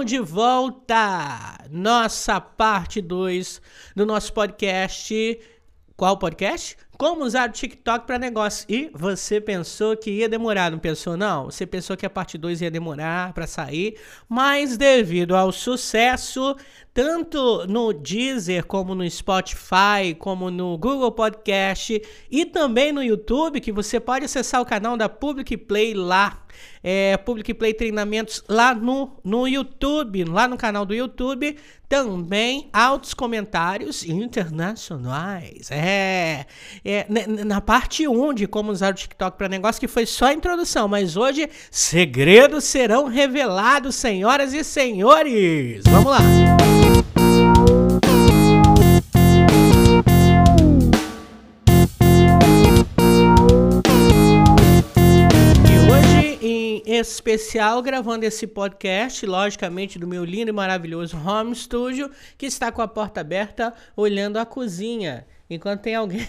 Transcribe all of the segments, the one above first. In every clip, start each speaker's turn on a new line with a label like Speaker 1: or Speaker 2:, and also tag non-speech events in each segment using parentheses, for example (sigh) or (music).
Speaker 1: Estamos de volta! Nossa parte 2 do nosso podcast. Qual podcast? Como usar o TikTok para negócio. E você pensou que ia demorar, não pensou não? Você pensou que a parte 2 ia demorar para sair, mas devido ao sucesso, tanto no Deezer, como no Spotify, como no Google Podcast e também no YouTube, que você pode acessar o canal da Public Play lá é, Public Play Treinamentos lá no, no YouTube, lá no canal do YouTube. Também altos comentários internacionais. É, é na parte 1 de como usar o TikTok para negócio, que foi só a introdução, mas hoje segredos serão revelados, senhoras e senhores. Vamos lá. especial gravando esse podcast, logicamente do meu lindo e maravilhoso home studio, que está com a porta aberta olhando a cozinha. Enquanto tem alguém.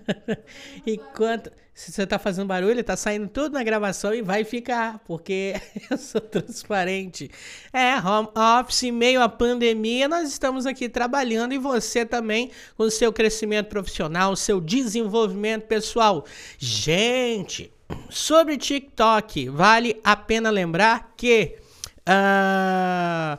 Speaker 1: (laughs) Enquanto. Se você está fazendo barulho, está saindo tudo na gravação e vai ficar, porque (laughs) eu sou transparente. É, home office, meio à pandemia, nós estamos aqui trabalhando e você também com o seu crescimento profissional, seu desenvolvimento pessoal. Gente, Sobre TikTok, vale a pena lembrar que. Uh,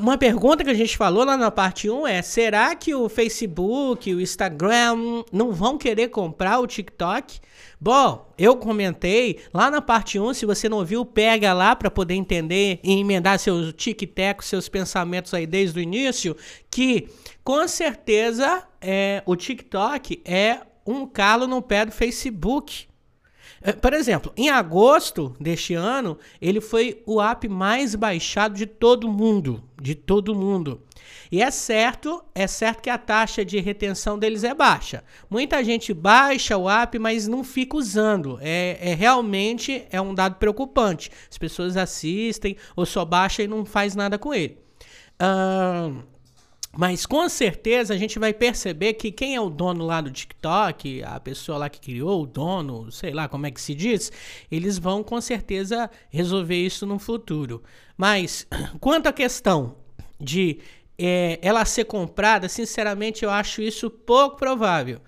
Speaker 1: uma pergunta que a gente falou lá na parte 1 é: será que o Facebook, o Instagram não vão querer comprar o TikTok? Bom, eu comentei lá na parte 1, se você não viu, pega lá para poder entender e emendar seus tic-tac, seus pensamentos aí desde o início, que com certeza é, o TikTok é um calo no pé do Facebook. É, por exemplo, em agosto deste ano, ele foi o app mais baixado de todo mundo, de todo mundo. E é certo, é certo que a taxa de retenção deles é baixa. Muita gente baixa o app, mas não fica usando. É, é realmente é um dado preocupante. As pessoas assistem ou só baixa e não faz nada com ele. Uh, mas com certeza a gente vai perceber que quem é o dono lá do TikTok, a pessoa lá que criou, o dono, sei lá como é que se diz, eles vão com certeza resolver isso no futuro. Mas (clears throat) quanto à questão de é, ela ser comprada, sinceramente eu acho isso pouco provável.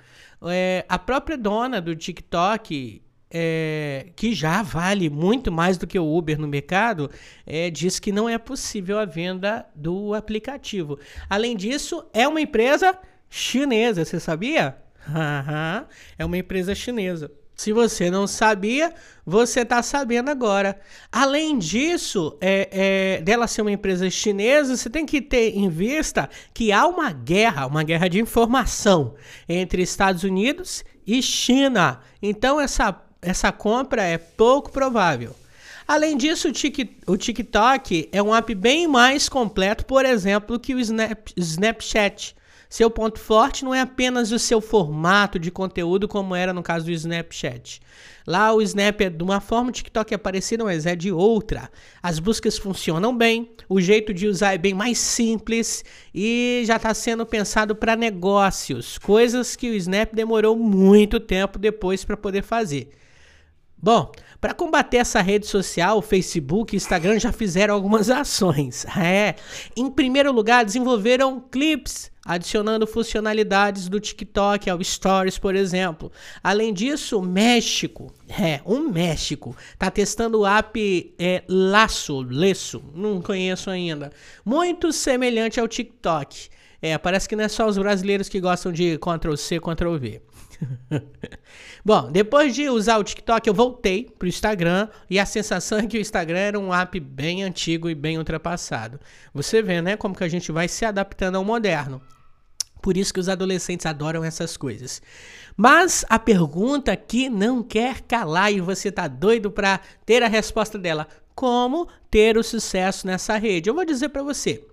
Speaker 1: É, a própria dona do TikTok, é, que já vale muito mais do que o Uber no mercado, é, diz que não é possível a venda do aplicativo. Além disso, é uma empresa chinesa, você sabia? é uma empresa chinesa. Se você não sabia, você está sabendo agora. Além disso, é, é, dela ser uma empresa chinesa, você tem que ter em vista que há uma guerra, uma guerra de informação entre Estados Unidos e China. Então, essa essa compra é pouco provável. Além disso, o TikTok é um app bem mais completo, por exemplo, que o Snap, Snapchat. Seu ponto forte não é apenas o seu formato de conteúdo, como era no caso do Snapchat. Lá o Snap é de uma forma, o TikTok é parecido, mas é de outra. As buscas funcionam bem, o jeito de usar é bem mais simples e já está sendo pensado para negócios, coisas que o Snap demorou muito tempo depois para poder fazer. Bom, para combater essa rede social, Facebook e Instagram já fizeram algumas (laughs) ações. É, em primeiro lugar, desenvolveram clips adicionando funcionalidades do TikTok ao Stories, por exemplo. Além disso, o México, é, o México, tá testando o app é, Laço, Leço, não conheço ainda, muito semelhante ao TikTok. É, parece que não é só os brasileiros que gostam de Ctrl C, Ctrl V. (laughs) Bom, depois de usar o TikTok, eu voltei pro Instagram e a sensação é que o Instagram era um app bem antigo e bem ultrapassado. Você vê, né, como que a gente vai se adaptando ao moderno. Por isso que os adolescentes adoram essas coisas. Mas a pergunta que não quer calar e você tá doido para ter a resposta dela: como ter o sucesso nessa rede? Eu vou dizer para você.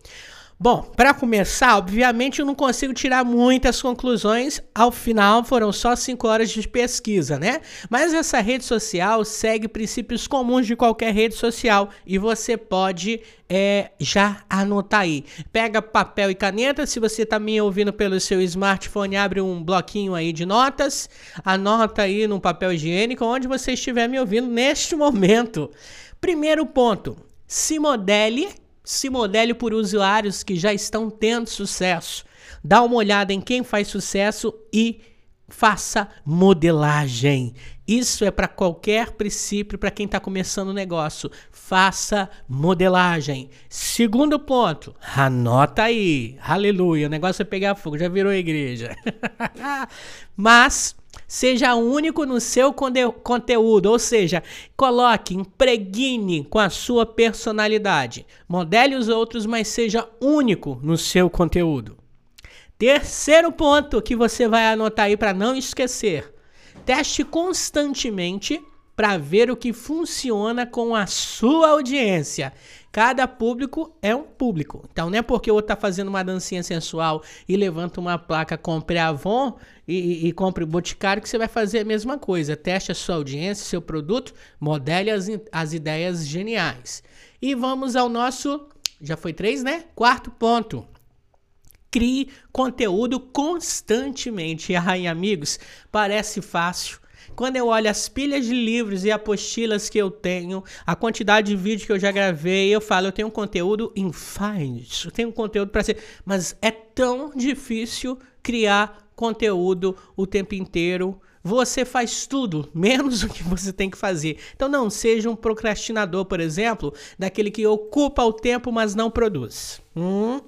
Speaker 1: Bom, para começar, obviamente eu não consigo tirar muitas conclusões, ao final foram só 5 horas de pesquisa, né? Mas essa rede social segue princípios comuns de qualquer rede social e você pode é, já anotar aí. Pega papel e caneta, se você está me ouvindo pelo seu smartphone, abre um bloquinho aí de notas, anota aí no papel higiênico onde você estiver me ouvindo neste momento. Primeiro ponto, se modele Se modele por usuários que já estão tendo sucesso. Dá uma olhada em quem faz sucesso e faça modelagem. Isso é para qualquer princípio, para quem está começando o negócio. Faça modelagem. Segundo ponto, anota aí. Aleluia. O negócio é pegar fogo, já virou igreja. (laughs) Mas seja único no seu conteúdo, ou seja, coloque, impregne com a sua personalidade. Modele os outros, mas seja único no seu conteúdo. Terceiro ponto que você vai anotar aí para não esquecer. Teste constantemente para ver o que funciona com a sua audiência. Cada público é um público. Então não é porque o outro está fazendo uma dancinha sensual e levanta uma placa compre Avon e, e, e compre Boticário que você vai fazer a mesma coisa. Teste a sua audiência, seu produto, modele as, as ideias geniais. E vamos ao nosso, já foi três, né? Quarto ponto. Crie conteúdo constantemente. Ai, amigos, parece fácil. Quando eu olho as pilhas de livros e apostilas que eu tenho, a quantidade de vídeos que eu já gravei, eu falo, eu tenho um conteúdo infinite, eu tenho um conteúdo para ser, mas é tão difícil criar conteúdo o tempo inteiro. Você faz tudo, (laughs) menos o que você tem que fazer. Então não seja um procrastinador, por exemplo, daquele que ocupa o tempo, mas não produz. Hum?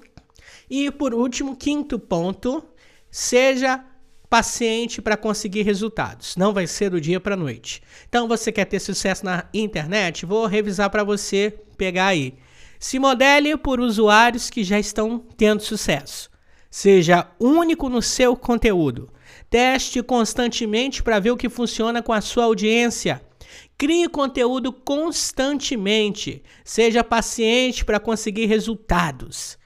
Speaker 1: E por último, quinto ponto, seja paciente para conseguir resultados. Não vai ser do dia para noite. Então, você quer ter sucesso na internet? Vou revisar para você pegar aí. Se modele por usuários que já estão tendo sucesso. Seja único no seu conteúdo. Teste constantemente para ver o que funciona com a sua audiência. Crie conteúdo constantemente. Seja paciente para conseguir resultados.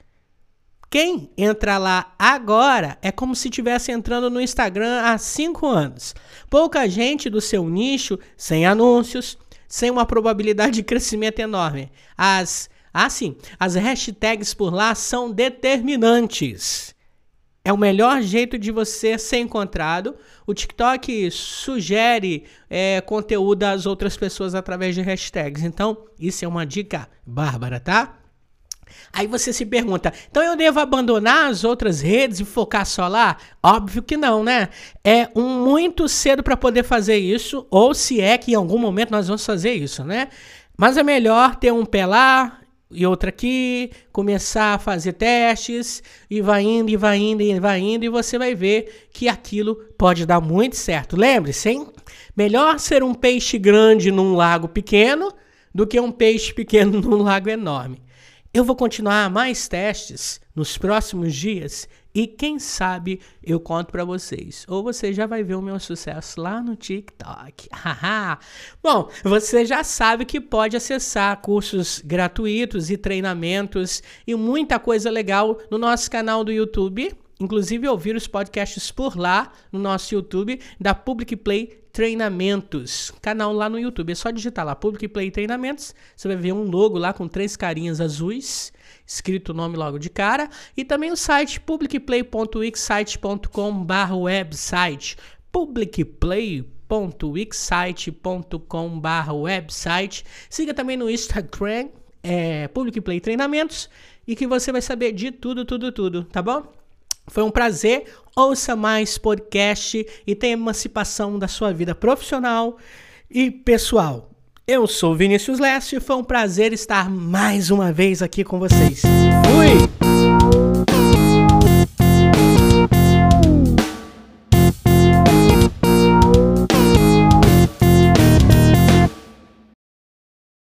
Speaker 1: Quem entra lá agora é como se estivesse entrando no Instagram há cinco anos. Pouca gente do seu nicho, sem anúncios, sem uma probabilidade de crescimento enorme. As, assim, as hashtags por lá são determinantes. É o melhor jeito de você ser encontrado. O TikTok sugere é, conteúdo às outras pessoas através de hashtags. Então, isso é uma dica bárbara, tá? Aí você se pergunta, então eu devo abandonar as outras redes e focar só lá? Óbvio que não, né? É um muito cedo para poder fazer isso, ou se é que em algum momento nós vamos fazer isso, né? Mas é melhor ter um pé lá e outro aqui, começar a fazer testes e vai indo e vai indo e vai indo e você vai ver que aquilo pode dar muito certo. Lembre-se, hein? Melhor ser um peixe grande num lago pequeno do que um peixe pequeno (laughs) num lago enorme. Eu vou continuar mais testes nos próximos dias e quem sabe eu conto para vocês. Ou você já vai ver o meu sucesso lá no TikTok. (laughs) Bom, você já sabe que pode acessar cursos gratuitos e treinamentos e muita coisa legal no nosso canal do YouTube. Inclusive ouvir os podcasts por lá no nosso YouTube da Public Play Treinamentos, canal lá no YouTube. É só digitar lá Public Play Treinamentos, você vai ver um logo lá com três carinhas azuis, escrito o nome logo de cara, e também o site publicplay.wixsite.com/website, publicplay.wixsite.com/website. Siga também no Instagram, é, Public Play Treinamentos, e que você vai saber de tudo, tudo, tudo, tá bom? Foi um prazer. Ouça mais podcast e tenha emancipação da sua vida profissional e pessoal. Eu sou Vinícius Leste e foi um prazer estar mais uma vez aqui com vocês. Fui!